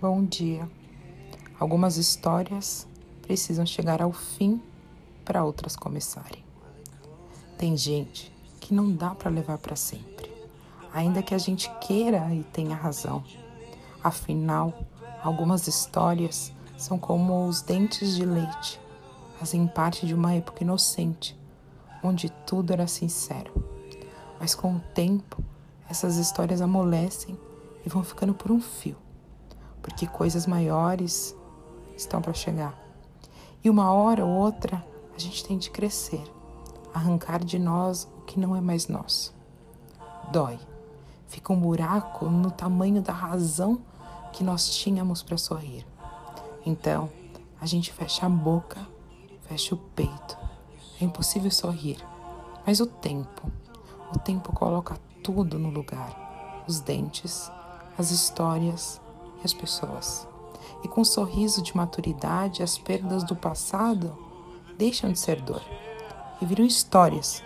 Bom dia. Algumas histórias precisam chegar ao fim para outras começarem. Tem gente que não dá para levar para sempre, ainda que a gente queira e tenha razão. Afinal, algumas histórias são como os dentes de leite, fazem parte de uma época inocente, onde tudo era sincero. Mas com o tempo, essas histórias amolecem e vão ficando por um fio porque coisas maiores estão para chegar. E uma hora ou outra a gente tem de crescer, arrancar de nós o que não é mais nosso. Dói. Fica um buraco no tamanho da razão que nós tínhamos para sorrir. Então, a gente fecha a boca, fecha o peito. É impossível sorrir. Mas o tempo, o tempo coloca tudo no lugar: os dentes, as histórias, e as pessoas. E com um sorriso de maturidade, as perdas do passado deixam de ser dor e viram histórias.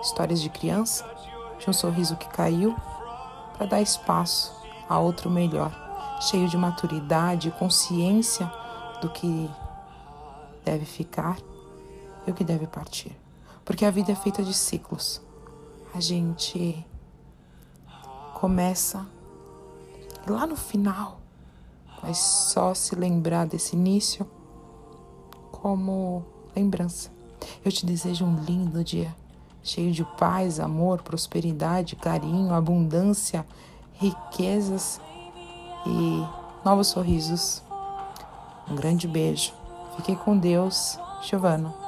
Histórias de criança, de um sorriso que caiu para dar espaço a outro melhor, cheio de maturidade e consciência do que deve ficar e o que deve partir. Porque a vida é feita de ciclos. A gente começa lá no final mas só se lembrar desse início como lembrança. Eu te desejo um lindo dia, cheio de paz, amor, prosperidade, carinho, abundância, riquezas e novos sorrisos. Um grande beijo. Fiquei com Deus, Giovana.